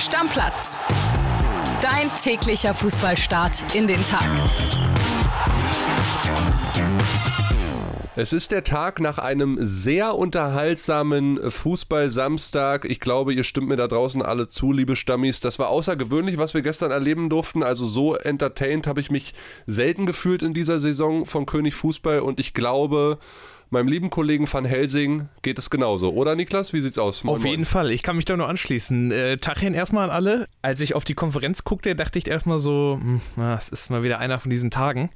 Stammplatz. Dein täglicher Fußballstart in den Tag. Es ist der Tag nach einem sehr unterhaltsamen Fußball-Samstag. Ich glaube, ihr stimmt mir da draußen alle zu, liebe Stammis. Das war außergewöhnlich, was wir gestern erleben durften. Also so entertained habe ich mich selten gefühlt in dieser Saison von König Fußball und ich glaube, Meinem lieben Kollegen Van Helsing geht es genauso, oder Niklas? Wie sieht's aus? Moin, auf jeden moin. Fall, ich kann mich da nur anschließen. Äh, Tachchen erstmal an alle. Als ich auf die Konferenz guckte, dachte ich erstmal so, hm, es ist mal wieder einer von diesen Tagen.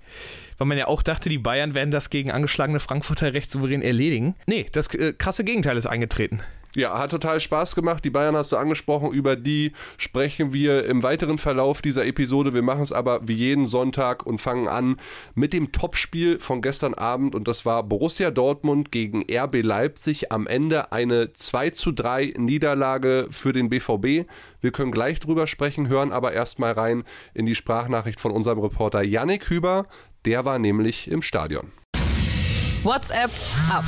Weil man ja auch dachte, die Bayern werden das gegen angeschlagene Frankfurter recht souverän erledigen. Nee, das äh, krasse Gegenteil ist eingetreten. Ja, hat total Spaß gemacht. Die Bayern hast du angesprochen, über die sprechen wir im weiteren Verlauf dieser Episode. Wir machen es aber wie jeden Sonntag und fangen an mit dem Topspiel von gestern Abend und das war Borussia Dortmund gegen RB Leipzig. Am Ende eine 2 zu 3 Niederlage für den BVB. Wir können gleich drüber sprechen, hören aber erstmal rein in die Sprachnachricht von unserem Reporter Yannick Hüber. Der war nämlich im Stadion. WhatsApp ab.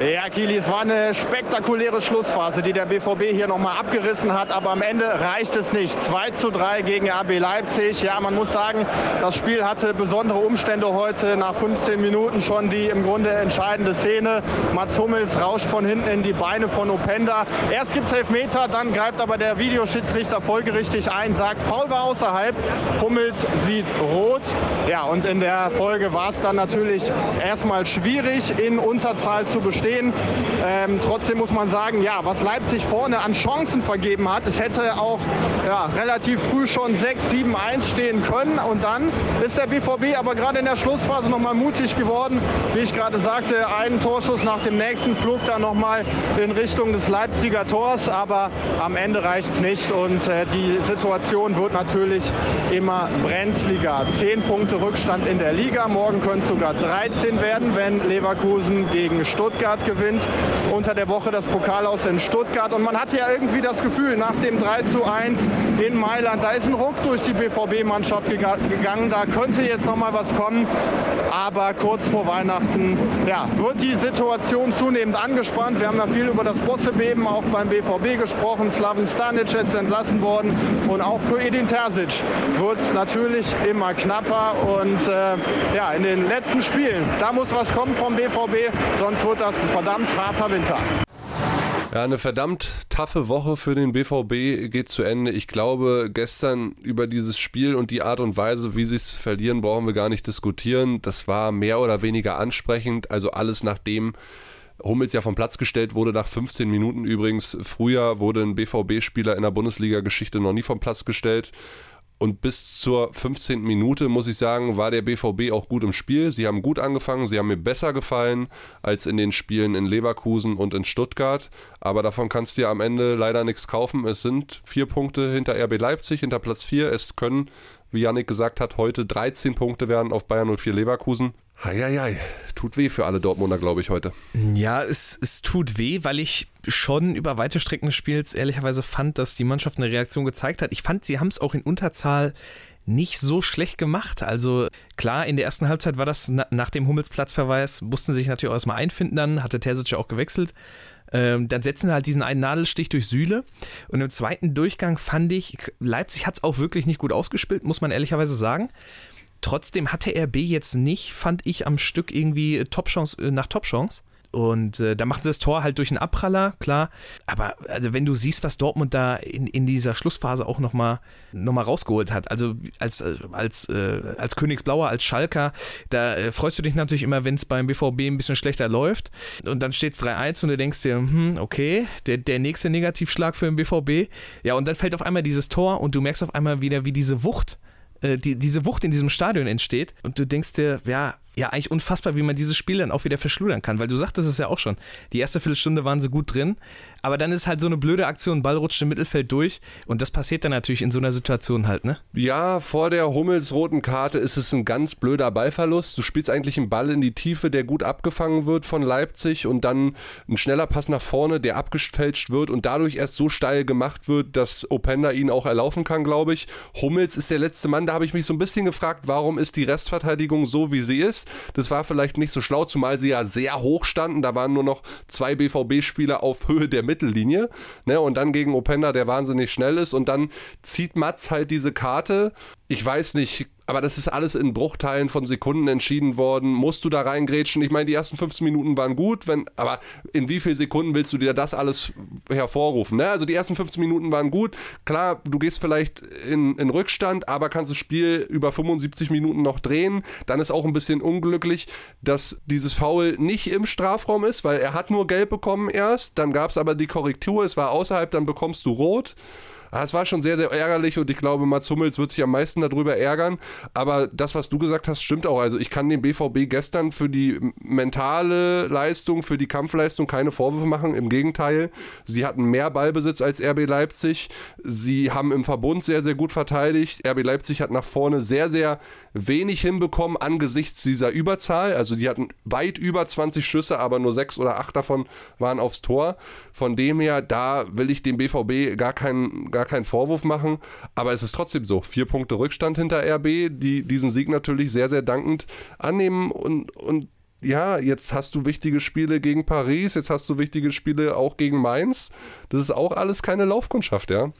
Ja, Kili, es war eine spektakuläre Schlussphase, die der BVB hier nochmal abgerissen hat, aber am Ende reicht es nicht. 2 zu 3 gegen RB Leipzig. Ja, man muss sagen, das Spiel hatte besondere Umstände heute. Nach 15 Minuten schon die im Grunde entscheidende Szene. Mats Hummels rauscht von hinten in die Beine von Openda. Erst gibt es Elfmeter, dann greift aber der Videoschiedsrichter folgerichtig ein, sagt, Foul war außerhalb. Hummels sieht rot. Ja, und in der Folge war es dann natürlich erstmal schwierig, in Unterzahl zu bestehen stehen. Ähm, trotzdem muss man sagen, ja, was Leipzig vorne an Chancen vergeben hat, es hätte auch ja, relativ früh schon 6-7-1 stehen können. Und dann ist der BVB aber gerade in der Schlussphase nochmal mutig geworden. Wie ich gerade sagte, einen Torschuss nach dem nächsten flog dann nochmal in Richtung des Leipziger Tors. Aber am Ende reicht es nicht und äh, die Situation wird natürlich immer brenzliger. Zehn Punkte Rückstand in der Liga. Morgen können es sogar 13 werden, wenn Leverkusen gegen Stuttgart Stuttgart gewinnt unter der Woche das Pokal aus in Stuttgart. Und man hatte ja irgendwie das Gefühl, nach dem 3 zu 1 in Mailand, da ist ein Ruck durch die BVB-Mannschaft gegangen. Da könnte jetzt noch mal was kommen. Aber kurz vor Weihnachten ja, wird die Situation zunehmend angespannt. Wir haben da viel über das Bossebeben auch beim BVB gesprochen. Slaven Stanic jetzt entlassen worden. Und auch für Edin Terzic wird es natürlich immer knapper. Und äh, ja, in den letzten Spielen, da muss was kommen vom BVB, sonst wird das ein verdammt harter Winter. Ja, eine verdammt taffe Woche für den BVB geht zu Ende. Ich glaube, gestern über dieses Spiel und die Art und Weise, wie sie es verlieren, brauchen wir gar nicht diskutieren. Das war mehr oder weniger ansprechend. Also alles nachdem Hummels ja vom Platz gestellt wurde nach 15 Minuten übrigens. Früher wurde ein BVB-Spieler in der Bundesliga-Geschichte noch nie vom Platz gestellt. Und bis zur 15. Minute, muss ich sagen, war der BVB auch gut im Spiel. Sie haben gut angefangen, sie haben mir besser gefallen als in den Spielen in Leverkusen und in Stuttgart. Aber davon kannst du ja am Ende leider nichts kaufen. Es sind vier Punkte hinter RB Leipzig, hinter Platz 4. Es können, wie Yannick gesagt hat, heute 13 Punkte werden auf Bayern 04 Leverkusen. Heieiei, tut weh für alle Dortmunder, glaube ich, heute. Ja, es, es tut weh, weil ich schon über weite Strecken des Spiels ehrlicherweise fand, dass die Mannschaft eine Reaktion gezeigt hat. Ich fand, sie haben es auch in Unterzahl nicht so schlecht gemacht. Also klar, in der ersten Halbzeit war das nach dem Hummelsplatzverweis, mussten sie sich natürlich auch erstmal einfinden dann, hatte Terzic ja auch gewechselt. Ähm, dann setzen sie halt diesen einen Nadelstich durch Sühle. Und im zweiten Durchgang fand ich, Leipzig hat es auch wirklich nicht gut ausgespielt, muss man ehrlicherweise sagen. Trotzdem hatte RB jetzt nicht, fand ich, am Stück irgendwie Top-Chance äh, nach Top-Chance. Und äh, da machten sie das Tor halt durch einen Abpraller, klar. Aber also wenn du siehst, was Dortmund da in, in dieser Schlussphase auch nochmal noch mal rausgeholt hat, also als, äh, als, äh, als Königsblauer, als Schalker, da äh, freust du dich natürlich immer, wenn es beim BVB ein bisschen schlechter läuft. Und dann steht es 3-1 und du denkst dir, hm, okay, der, der nächste Negativschlag für den BVB. Ja, und dann fällt auf einmal dieses Tor und du merkst auf einmal wieder, wie diese Wucht äh, die, diese Wucht in diesem Stadion entsteht und du denkst dir, ja, ja, eigentlich unfassbar, wie man dieses Spiel dann auch wieder verschludern kann, weil du sagtest es ja auch schon. Die erste Viertelstunde waren sie gut drin, aber dann ist halt so eine blöde Aktion, Ball rutscht im Mittelfeld durch und das passiert dann natürlich in so einer Situation halt, ne? Ja, vor der Hummels roten Karte ist es ein ganz blöder Ballverlust. Du spielst eigentlich einen Ball in die Tiefe, der gut abgefangen wird von Leipzig und dann ein schneller Pass nach vorne, der abgefälscht wird und dadurch erst so steil gemacht wird, dass Openda ihn auch erlaufen kann, glaube ich. Hummels ist der letzte Mann, da habe ich mich so ein bisschen gefragt, warum ist die Restverteidigung so, wie sie ist? Weiß, das war vielleicht nicht so schlau, zumal sie ja sehr hoch standen. Da waren nur noch zwei BVB-Spieler auf Höhe der Mittellinie. Ne? Und dann gegen Openda, der wahnsinnig schnell ist. Und dann zieht Mats halt diese Karte. Ich weiß nicht, aber das ist alles in Bruchteilen von Sekunden entschieden worden. Musst du da reingrätschen? Ich meine, die ersten 15 Minuten waren gut, wenn, aber in wie vielen Sekunden willst du dir das alles hervorrufen? Ne? Also die ersten 15 Minuten waren gut. Klar, du gehst vielleicht in, in Rückstand, aber kannst das Spiel über 75 Minuten noch drehen. Dann ist auch ein bisschen unglücklich, dass dieses Foul nicht im Strafraum ist, weil er hat nur gelb bekommen erst. Dann gab es aber die Korrektur, es war außerhalb, dann bekommst du rot. Ah, es war schon sehr, sehr ärgerlich und ich glaube, Mats Hummels wird sich am meisten darüber ärgern. Aber das, was du gesagt hast, stimmt auch. Also ich kann dem BVB gestern für die mentale Leistung, für die Kampfleistung keine Vorwürfe machen. Im Gegenteil, sie hatten mehr Ballbesitz als RB Leipzig. Sie haben im Verbund sehr, sehr gut verteidigt. RB Leipzig hat nach vorne sehr, sehr wenig hinbekommen angesichts dieser Überzahl. Also die hatten weit über 20 Schüsse, aber nur sechs oder acht davon waren aufs Tor. Von dem her, da will ich dem BVB gar keinen, gar keinen Vorwurf machen. Aber es ist trotzdem so. Vier Punkte Rückstand hinter RB, die diesen Sieg natürlich sehr, sehr dankend annehmen und, und ja, jetzt hast du wichtige Spiele gegen Paris, jetzt hast du wichtige Spiele auch gegen Mainz. Das ist auch alles keine Laufkundschaft, ja.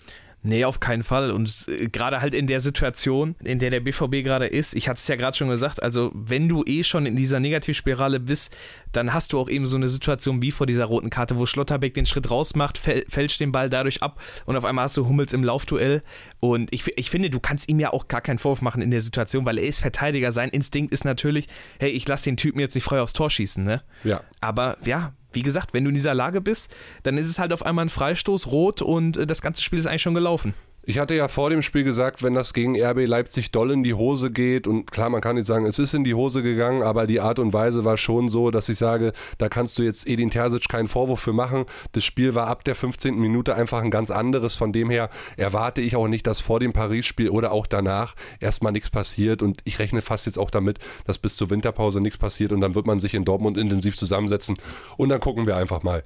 Nee, auf keinen Fall. Und äh, gerade halt in der Situation, in der der BVB gerade ist, ich hatte es ja gerade schon gesagt, also wenn du eh schon in dieser Negativspirale bist, dann hast du auch eben so eine Situation wie vor dieser roten Karte, wo Schlotterbeck den Schritt rausmacht, fälscht den Ball dadurch ab und auf einmal hast du Hummels im Laufduell. Und ich, ich finde, du kannst ihm ja auch gar keinen Vorwurf machen in der Situation, weil er ist Verteidiger. Sein Instinkt ist natürlich, hey, ich lasse den Typen jetzt nicht frei aufs Tor schießen, ne? Ja. Aber ja, wie gesagt, wenn du in dieser Lage bist, dann ist es halt auf einmal ein Freistoß, rot und äh, das ganze Spiel ist eigentlich schon gelaufen. Ich hatte ja vor dem Spiel gesagt, wenn das gegen RB Leipzig doll in die Hose geht, und klar, man kann nicht sagen, es ist in die Hose gegangen, aber die Art und Weise war schon so, dass ich sage, da kannst du jetzt Edin Terzic keinen Vorwurf für machen. Das Spiel war ab der 15. Minute einfach ein ganz anderes. Von dem her erwarte ich auch nicht, dass vor dem Paris-Spiel oder auch danach erstmal nichts passiert. Und ich rechne fast jetzt auch damit, dass bis zur Winterpause nichts passiert und dann wird man sich in Dortmund intensiv zusammensetzen und dann gucken wir einfach mal.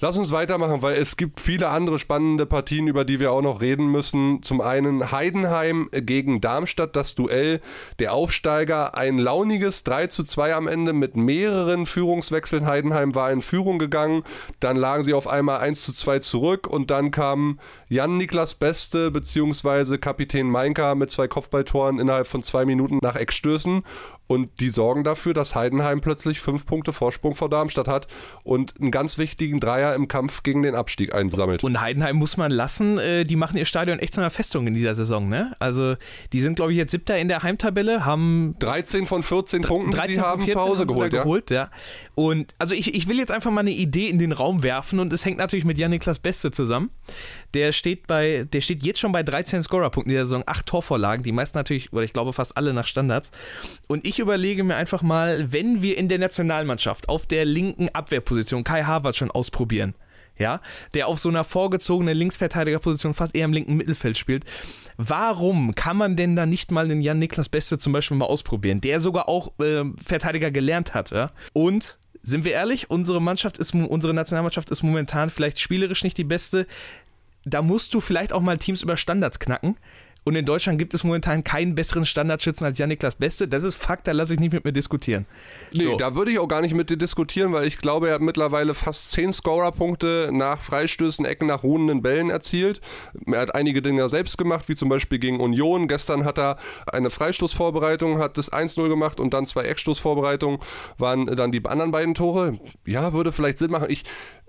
Lass uns weitermachen, weil es gibt viele andere spannende Partien, über die wir auch noch reden müssen. Zum einen Heidenheim gegen Darmstadt, das Duell der Aufsteiger. Ein launiges 3 zu 2 am Ende mit mehreren Führungswechseln. Heidenheim war in Führung gegangen, dann lagen sie auf einmal 1 zu 2 zurück und dann kam Jan-Niklas Beste bzw. Kapitän Meinka mit zwei Kopfballtoren innerhalb von zwei Minuten nach Eckstößen und die sorgen dafür, dass Heidenheim plötzlich fünf Punkte Vorsprung vor Darmstadt hat und einen ganz wichtigen Dreier im Kampf gegen den Abstieg einsammelt. Und Heidenheim muss man lassen, äh, die machen ihr Stadion echt zu einer Festung in dieser Saison, ne? Also die sind, glaube ich, jetzt siebter in der Heimtabelle, haben 13 von 14 Punkten, 13 die sie haben zu Hause geholt, ja. geholt, ja. Und also ich, ich will jetzt einfach mal eine Idee in den Raum werfen und es hängt natürlich mit Janiklas Beste zusammen. Der steht bei, der steht jetzt schon bei 13 Scorerpunkten in der Saison, acht Torvorlagen, die meisten natürlich, oder ich glaube fast alle nach Standards. Und ich überlege mir einfach mal, wenn wir in der Nationalmannschaft auf der linken Abwehrposition Kai Harvard schon ausprobieren, ja, der auf so einer vorgezogenen Linksverteidigerposition fast eher im linken Mittelfeld spielt. Warum kann man denn da nicht mal den Jan-Niklas Beste zum Beispiel mal ausprobieren, der sogar auch äh, Verteidiger gelernt hat, ja? Und sind wir ehrlich, unsere Mannschaft ist, unsere Nationalmannschaft ist momentan vielleicht spielerisch nicht die beste da musst du vielleicht auch mal Teams über Standards knacken. Und in Deutschland gibt es momentan keinen besseren Standardschützen als Janiklas Beste. Das ist Fakt, da lasse ich nicht mit mir diskutieren. Nee, so. da würde ich auch gar nicht mit dir diskutieren, weil ich glaube, er hat mittlerweile fast zehn Scorerpunkte nach Freistößen, Ecken, nach ruhenden Bällen erzielt. Er hat einige Dinge selbst gemacht, wie zum Beispiel gegen Union. Gestern hat er eine Freistoßvorbereitung, hat das 1-0 gemacht und dann zwei Eckstoßvorbereitungen waren dann die anderen beiden Tore. Ja, würde vielleicht Sinn machen. Ich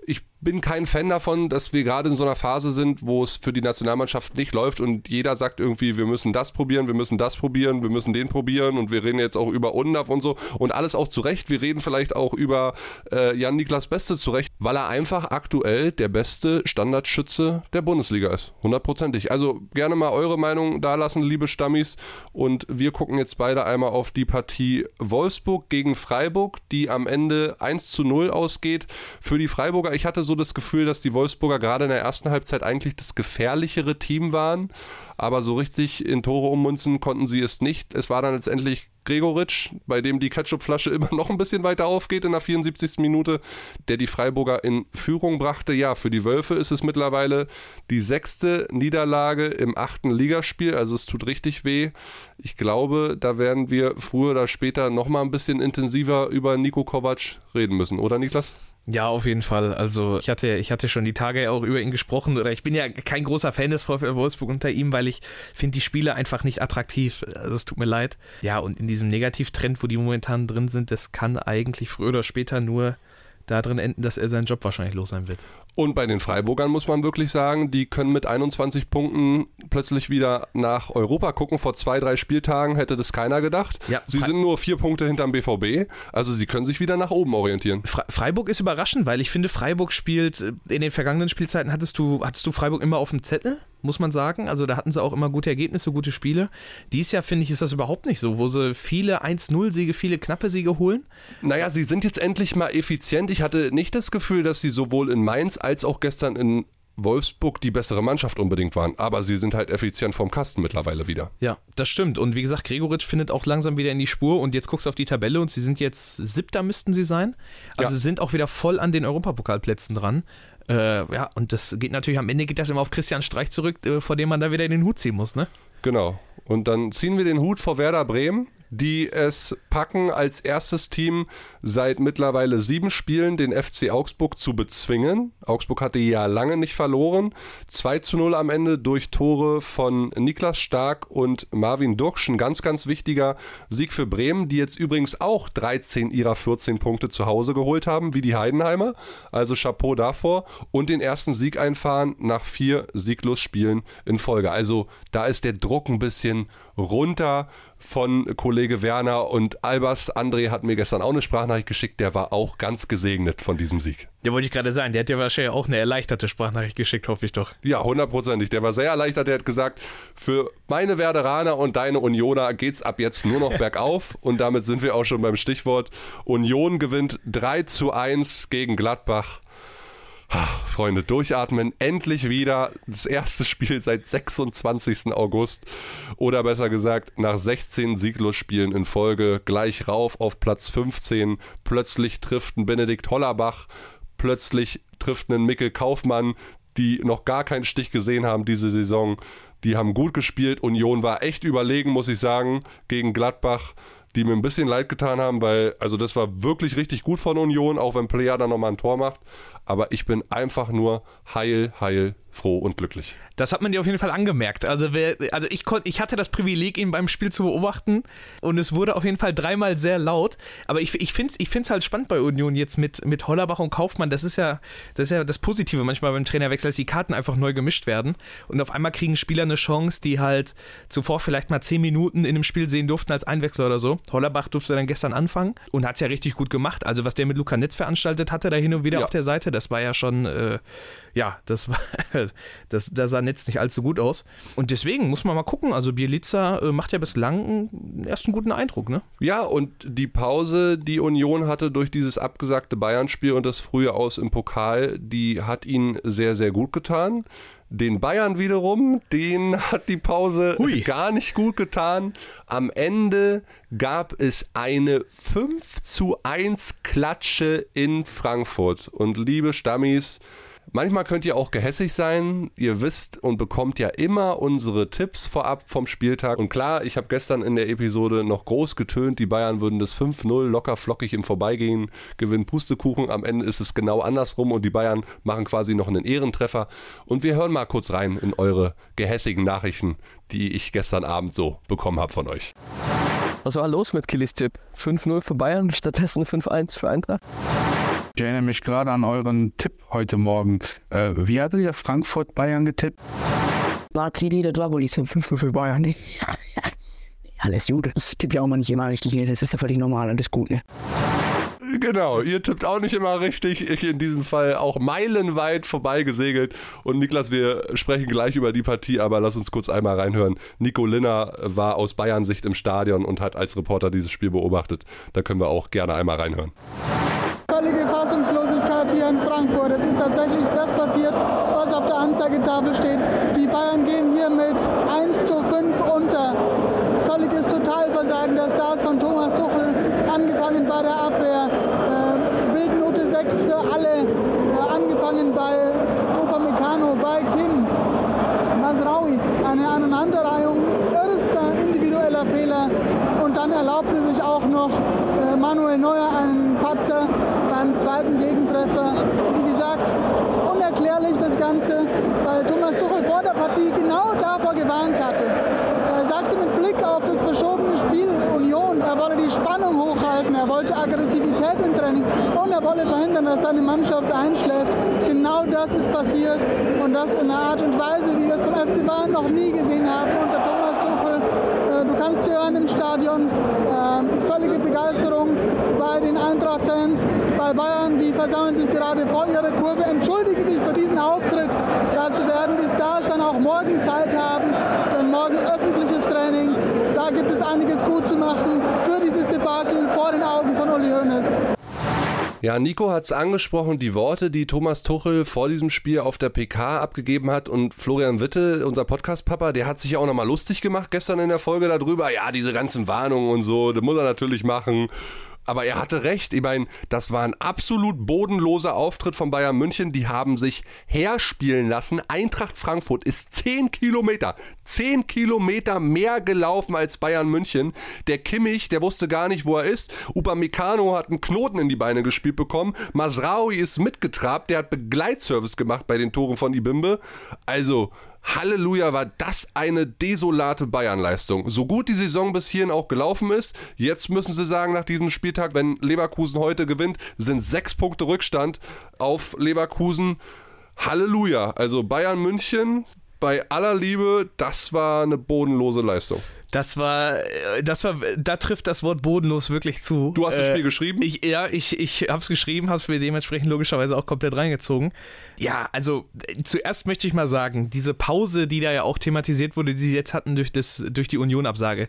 ich bin kein Fan davon, dass wir gerade in so einer Phase sind, wo es für die Nationalmannschaft nicht läuft und jeder sagt irgendwie, wir müssen das probieren, wir müssen das probieren, wir müssen den probieren und wir reden jetzt auch über UNDAF und so und alles auch zurecht. Wir reden vielleicht auch über äh, Jan-Niklas Beste zurecht, weil er einfach aktuell der beste Standardschütze der Bundesliga ist. Hundertprozentig. Also gerne mal eure Meinung da lassen, liebe Stammis. Und wir gucken jetzt beide einmal auf die Partie Wolfsburg gegen Freiburg, die am Ende 1 zu 0 ausgeht. Für die Freiburger, ich hatte so das Gefühl, dass die Wolfsburger gerade in der ersten Halbzeit eigentlich das gefährlichere Team waren. Aber so richtig in Tore ummünzen konnten sie es nicht. Es war dann letztendlich Gregoritsch, bei dem die Ketchupflasche immer noch ein bisschen weiter aufgeht in der 74. Minute, der die Freiburger in Führung brachte. Ja, für die Wölfe ist es mittlerweile die sechste Niederlage im achten Ligaspiel, also es tut richtig weh. Ich glaube, da werden wir früher oder später nochmal ein bisschen intensiver über Nico Kovac reden müssen, oder Niklas? Ja, auf jeden Fall. Also ich hatte, ich hatte schon die Tage auch über ihn gesprochen oder ich bin ja kein großer Fan des VfL Wolfsburg unter ihm, weil ich finde die Spiele einfach nicht attraktiv. Also es tut mir leid. Ja, und in diesem Negativtrend, wo die momentan drin sind, das kann eigentlich früher oder später nur darin enden, dass er seinen Job wahrscheinlich los sein wird. Und bei den Freiburgern muss man wirklich sagen, die können mit 21 Punkten plötzlich wieder nach Europa gucken. Vor zwei, drei Spieltagen hätte das keiner gedacht. Ja, sie sind nur vier Punkte hinterm BVB, also sie können sich wieder nach oben orientieren. Freiburg ist überraschend, weil ich finde, Freiburg spielt, äh, in den vergangenen Spielzeiten hattest du, hattest du Freiburg immer auf dem Zettel? muss man sagen. Also da hatten sie auch immer gute Ergebnisse, gute Spiele. Dies Jahr, finde ich, ist das überhaupt nicht so, wo sie viele 1-0-Siege, viele knappe Siege holen. Naja, sie sind jetzt endlich mal effizient. Ich hatte nicht das Gefühl, dass sie sowohl in Mainz als auch gestern in Wolfsburg die bessere Mannschaft unbedingt waren, aber sie sind halt effizient vom Kasten mittlerweile wieder. Ja, das stimmt. Und wie gesagt, Gregoritsch findet auch langsam wieder in die Spur und jetzt guckst du auf die Tabelle und sie sind jetzt siebter müssten sie sein. Also ja. sie sind auch wieder voll an den Europapokalplätzen dran. Äh, ja, und das geht natürlich am Ende geht das immer auf Christian Streich zurück, äh, vor dem man da wieder den Hut ziehen muss, ne? Genau. Und dann ziehen wir den Hut vor Werder Bremen die es packen, als erstes Team seit mittlerweile sieben Spielen den FC Augsburg zu bezwingen. Augsburg hatte ja lange nicht verloren. 2 zu 0 am Ende durch Tore von Niklas Stark und Marvin Duksch. Ein ganz, ganz wichtiger Sieg für Bremen, die jetzt übrigens auch 13 ihrer 14 Punkte zu Hause geholt haben, wie die Heidenheimer. Also Chapeau davor. Und den ersten Sieg einfahren nach vier Sieglosspielen in Folge. Also da ist der Druck ein bisschen runter von Kollege Werner und Albers. André hat mir gestern auch eine Sprachnachricht geschickt, der war auch ganz gesegnet von diesem Sieg. Ja, wollte ich gerade sagen, der hat ja wahrscheinlich auch eine erleichterte Sprachnachricht geschickt, hoffe ich doch. Ja, hundertprozentig. Der war sehr erleichtert, der hat gesagt, für meine Werderaner und deine Unioner geht's ab jetzt nur noch bergauf und damit sind wir auch schon beim Stichwort. Union gewinnt 3 zu 1 gegen Gladbach. Freunde, durchatmen. Endlich wieder das erste Spiel seit 26. August. Oder besser gesagt, nach 16 Sieglosspielen in Folge gleich rauf auf Platz 15. Plötzlich trifft ein Benedikt Hollerbach. Plötzlich trifft ein Mikkel Kaufmann, die noch gar keinen Stich gesehen haben diese Saison. Die haben gut gespielt. Union war echt überlegen, muss ich sagen, gegen Gladbach die mir ein bisschen leid getan haben, weil, also das war wirklich richtig gut von Union, auch wenn Player dann nochmal ein Tor macht aber ich bin einfach nur heil, heil, froh und glücklich. Das hat man dir auf jeden Fall angemerkt. Also, wer, also ich, konnt, ich hatte das Privileg, ihn beim Spiel zu beobachten und es wurde auf jeden Fall dreimal sehr laut. Aber ich, ich finde es ich find's halt spannend bei Union jetzt mit, mit Hollerbach und Kaufmann. Das ist, ja, das ist ja das Positive manchmal beim Trainerwechsel, dass die Karten einfach neu gemischt werden. Und auf einmal kriegen Spieler eine Chance, die halt zuvor vielleicht mal zehn Minuten in einem Spiel sehen durften als Einwechsler oder so. Hollerbach durfte dann gestern anfangen und hat es ja richtig gut gemacht. Also was der mit Luca Netz veranstaltet hatte, da hin und wieder ja. auf der Seite, das war ja schon, äh, ja, das war, das, da sah Netz nicht allzu gut aus. Und deswegen muss man mal gucken. Also Bielica äh, macht ja bislang einen, erst einen guten Eindruck, ne? Ja, und die Pause, die Union hatte durch dieses abgesagte Bayern-Spiel und das frühe Aus im Pokal, die hat ihnen sehr, sehr gut getan. Den Bayern wiederum, den hat die Pause Hui. gar nicht gut getan. Am Ende gab es eine 5 zu 1 Klatsche in Frankfurt. Und liebe Stammis, Manchmal könnt ihr auch gehässig sein. Ihr wisst und bekommt ja immer unsere Tipps vorab vom Spieltag. Und klar, ich habe gestern in der Episode noch groß getönt, die Bayern würden das 5-0 locker flockig im Vorbeigehen gewinnen. Pustekuchen. Am Ende ist es genau andersrum und die Bayern machen quasi noch einen Ehrentreffer. Und wir hören mal kurz rein in eure gehässigen Nachrichten, die ich gestern Abend so bekommen habe von euch. Was war los mit Killis Tipp? 5-0 für Bayern, stattdessen 5-1 für Eintracht? Ich erinnere mich gerade an euren Tipp heute Morgen. Äh, wie hattet ihr Frankfurt Bayern getippt? War Kredi, das war wohl die 5 für Bayern, ne? Alles gut. Das tippt ja auch mal nicht immer richtig, ne? Das ist ja völlig normal, alles gut, ne? Genau, ihr tippt auch nicht immer richtig. Ich in diesem Fall auch meilenweit vorbeigesegelt. Und Niklas, wir sprechen gleich über die Partie, aber lass uns kurz einmal reinhören. Nico Linner war aus Bayern-Sicht im Stadion und hat als Reporter dieses Spiel beobachtet. Da können wir auch gerne einmal reinhören völlige Fassungslosigkeit hier in Frankfurt. Es ist tatsächlich das passiert, was auf der Anzeigetafel steht. Die Bayern gehen hier mit 1 zu 5 unter. Völliges Totalversagen der Stars von Thomas Tuchel, angefangen bei der Abwehr. Äh, Bildnote 6 für alle, äh, angefangen bei Upamecano, bei Kim, Masraui. Eine Aneinanderreihung irrster individueller Fehler. Dann erlaubte sich auch noch äh, Manuel Neuer einen Patzer beim zweiten Gegentreffer. Wie gesagt, unerklärlich das Ganze, weil Thomas Tuchel vor der Partie genau davor gewarnt hatte. Er sagte mit Blick auf das verschobene Spiel Union, er wolle die Spannung hochhalten, er wollte Aggressivität im Training und er wolle verhindern, dass seine Mannschaft einschläft. Genau das ist passiert und das in einer Art und Weise, wie wir es vom FC Bayern noch nie gesehen haben unter Thomas. Hier hören im Stadion äh, völlige Begeisterung bei den Eintracht-Fans, bei Bayern. Die versammeln sich gerade vor ihrer Kurve, entschuldigen sich für diesen Auftritt. Dazu werden die Stars dann auch morgen Zeit haben, denn morgen öffentliches Training. Da gibt es einiges gut zu machen für dieses Debakel vor den Augen von Uli Hoeneß. Ja, Nico hat es angesprochen, die Worte, die Thomas Tuchel vor diesem Spiel auf der PK abgegeben hat und Florian Witte, unser Podcast-Papa, der hat sich auch nochmal lustig gemacht gestern in der Folge darüber. Ja, diese ganzen Warnungen und so, das muss er natürlich machen. Aber er hatte recht. Ich meine, das war ein absolut bodenloser Auftritt von Bayern München. Die haben sich herspielen lassen. Eintracht Frankfurt ist 10 Kilometer, 10 Kilometer mehr gelaufen als Bayern München. Der Kimmich, der wusste gar nicht, wo er ist. Upamecano hat einen Knoten in die Beine gespielt bekommen. Masraui ist mitgetrabt. Der hat Begleitservice gemacht bei den Toren von Ibimbe. Also, Halleluja, war das eine desolate Bayern-Leistung. So gut die Saison bis hierhin auch gelaufen ist, jetzt müssen sie sagen, nach diesem Spieltag, wenn Leverkusen heute gewinnt, sind sechs Punkte Rückstand auf Leverkusen. Halleluja. Also Bayern München, bei aller Liebe, das war eine bodenlose Leistung. Das war, äh, das war, da trifft das Wort bodenlos wirklich zu. Du hast das Spiel äh, geschrieben? Ich, ja, ich, ich habe es geschrieben, habe es mir dementsprechend logischerweise auch komplett reingezogen. Ja, also zuerst möchte ich mal sagen, diese Pause, die da ja auch thematisiert wurde, die sie jetzt hatten durch, das, durch die Union-Absage,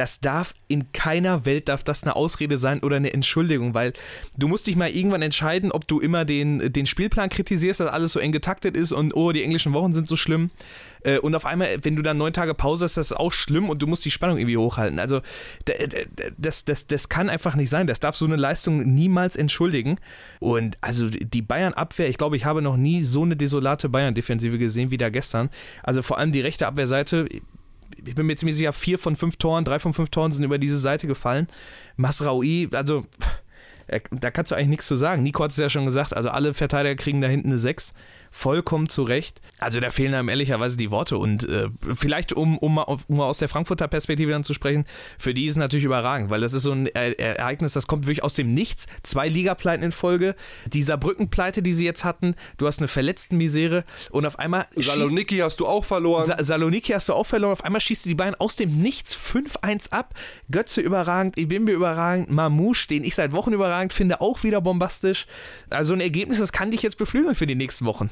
das darf in keiner Welt darf das eine Ausrede sein oder eine Entschuldigung, weil du musst dich mal irgendwann entscheiden, ob du immer den, den Spielplan kritisierst, dass alles so eng getaktet ist und oh, die englischen Wochen sind so schlimm. Äh, und auf einmal, wenn du dann neun Tage Pause hast, das ist auch schlimm und du musst die Spannung irgendwie hochhalten. Also das, das, das kann einfach nicht sein. Das darf so eine Leistung niemals entschuldigen. Und also die Bayern-Abwehr, ich glaube, ich habe noch nie so eine desolate Bayern-Defensive gesehen wie da gestern. Also vor allem die rechte Abwehrseite, ich bin mir ziemlich sicher, vier von fünf Toren, drei von fünf Toren sind über diese Seite gefallen. Masraoui, also da kannst du eigentlich nichts zu sagen. Nico hat es ja schon gesagt, also alle Verteidiger kriegen da hinten eine 6 vollkommen zurecht. Also da fehlen einem ehrlicherweise die Worte und äh, vielleicht, um, um, um mal aus der Frankfurter Perspektive dann zu sprechen, für die ist es natürlich überragend, weil das ist so ein Ereignis, das kommt wirklich aus dem Nichts. Zwei Ligapleiten in Folge, dieser Brückenpleite, die sie jetzt hatten, du hast eine verletzten Misere und auf einmal... Saloniki hast du auch verloren. Sa Saloniki hast du auch verloren, auf einmal schießt du die beiden aus dem Nichts 5-1 ab. Götze überragend, Ibimbe überragend, Mamouche, den ich seit Wochen überragend finde, auch wieder bombastisch. Also ein Ergebnis, das kann dich jetzt beflügeln für die nächsten Wochen.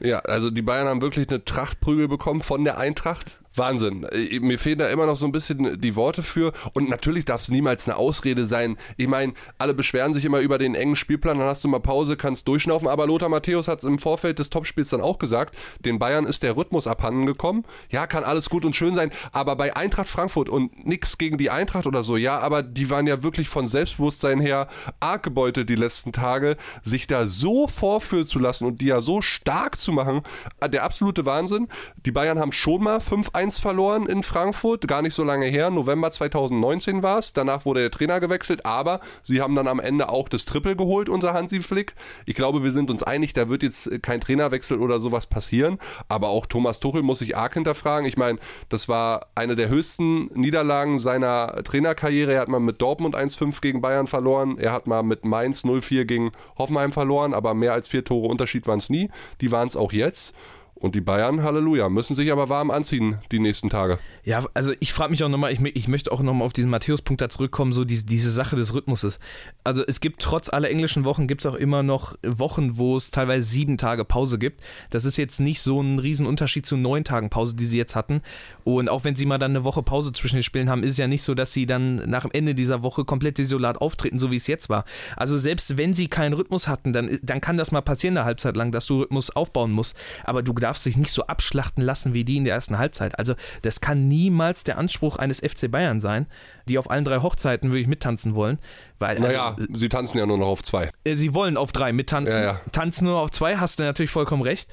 Ja, also die Bayern haben wirklich eine Trachtprügel bekommen von der Eintracht. Wahnsinn. Äh, mir fehlen da immer noch so ein bisschen die Worte für. Und natürlich darf es niemals eine Ausrede sein. Ich meine, alle beschweren sich immer über den engen Spielplan, dann hast du mal Pause, kannst durchschnaufen. Aber Lothar Matthäus hat es im Vorfeld des Topspiels dann auch gesagt, den Bayern ist der Rhythmus abhanden gekommen. Ja, kann alles gut und schön sein. Aber bei Eintracht Frankfurt und nichts gegen die Eintracht oder so, ja, aber die waren ja wirklich von Selbstbewusstsein her arg gebeutelt die letzten Tage. Sich da so vorführen zu lassen und die ja so stark zu machen, äh, der absolute Wahnsinn. Die Bayern haben schon mal 5-1 1 verloren in Frankfurt, gar nicht so lange her. November 2019 war es. Danach wurde der Trainer gewechselt, aber sie haben dann am Ende auch das Triple geholt, unser Hansi Flick. Ich glaube, wir sind uns einig, da wird jetzt kein Trainerwechsel oder sowas passieren. Aber auch Thomas Tuchel muss sich arg hinterfragen. Ich meine, das war eine der höchsten Niederlagen seiner Trainerkarriere. Er hat mal mit Dortmund 1-5 gegen Bayern verloren. Er hat mal mit Mainz 0-4 gegen Hoffenheim verloren, aber mehr als vier Tore Unterschied waren es nie. Die waren es auch jetzt. Und die Bayern, Halleluja, müssen sich aber warm anziehen die nächsten Tage. Ja, also ich frage mich auch nochmal, ich, ich möchte auch nochmal auf diesen Matthäus-Punkt da zurückkommen, so diese, diese Sache des Rhythmuses. Also es gibt trotz aller englischen Wochen, gibt es auch immer noch Wochen, wo es teilweise sieben Tage Pause gibt. Das ist jetzt nicht so ein Riesenunterschied zu neun Tagen Pause, die sie jetzt hatten. Und auch wenn sie mal dann eine Woche Pause zwischen den Spielen haben, ist es ja nicht so, dass sie dann nach dem Ende dieser Woche komplett desolat auftreten, so wie es jetzt war. Also selbst wenn sie keinen Rhythmus hatten, dann, dann kann das mal passieren eine Halbzeit lang, dass du Rhythmus aufbauen musst. Aber du darfst dich nicht so abschlachten lassen wie die in der ersten Halbzeit. Also das kann niemals der Anspruch eines FC Bayern sein, die auf allen drei Hochzeiten wirklich mittanzen wollen. Weil, also, naja, sie tanzen ja nur noch auf zwei. Äh, sie wollen auf drei mittanzen. Ja, ja. Tanzen nur auf zwei, hast du natürlich vollkommen recht.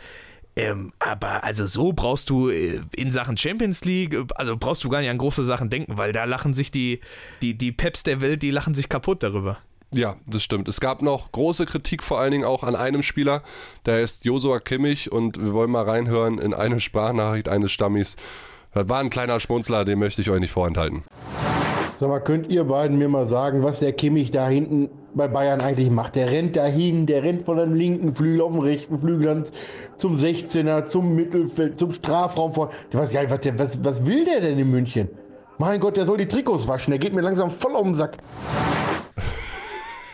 Ähm, aber also so brauchst du äh, in Sachen Champions League, also brauchst du gar nicht an große Sachen denken, weil da lachen sich die, die, die Peps der Welt, die lachen sich kaputt darüber. Ja, das stimmt. Es gab noch große Kritik vor allen Dingen auch an einem Spieler, der ist Josua Kimmich und wir wollen mal reinhören in eine Sprachnachricht eines Stammis. Das war ein kleiner Schmunzler, den möchte ich euch nicht vorenthalten. Sag mal, könnt ihr beiden mir mal sagen, was der Kimmich da hinten bei Bayern eigentlich macht? Der rennt dahin, der rennt von dem linken Flügel auf dem rechten Flügel zum 16er, zum Mittelfeld, zum Strafraum vor. Ich weiß gar nicht, was, der, was, was will der denn in München? Mein Gott, der soll die Trikots waschen, der geht mir langsam voll auf den Sack.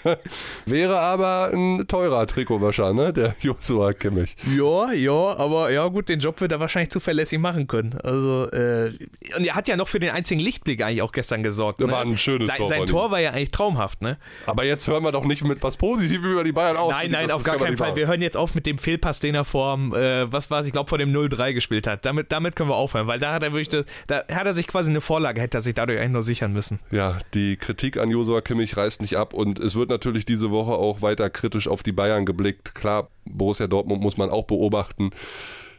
Wäre aber ein teurer Trikotwäscher, ne? Der Joshua Kimmich. Ja, ja, aber ja gut, den Job wird er wahrscheinlich zuverlässig machen können. Also, äh, und er hat ja noch für den einzigen Lichtblick eigentlich auch gestern gesorgt. Das ne? war ein schönes sein, Tor Sein Tor war ja eigentlich traumhaft, ne? Aber jetzt hören wir doch nicht mit was Positivem über die Bayern auf. Nein, nein, Das- auf gar keinen Fall. Wir hören jetzt auf mit dem Fehlpass, den er vor, äh, was war es, ich glaube, vor dem 0-3 gespielt hat. Damit, damit können wir aufhören, weil da hat er wirklich, das- da hat er sich quasi eine Vorlage, hätte er sich dadurch eigentlich nur sichern müssen. Ja, die Kritik an Josua Kimmich reißt nicht ab und es wird natürlich diese Woche auch weiter kritisch auf die Bayern geblickt. Klar, Borussia Dortmund muss man auch beobachten.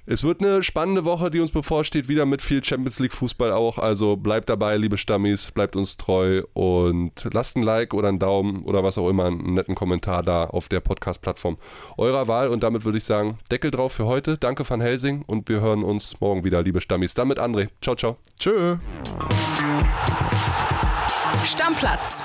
Es wird eine spannende Woche, die uns bevorsteht, wieder mit viel Champions League Fußball auch. Also bleibt dabei, liebe Stammis, bleibt uns treu und lasst ein Like oder einen Daumen oder was auch immer, einen netten Kommentar da auf der Podcast-Plattform eurer Wahl. Und damit würde ich sagen, Deckel drauf für heute. Danke Van Helsing und wir hören uns morgen wieder, liebe Stammis. Damit André. Ciao, ciao. Tschö. Stammplatz.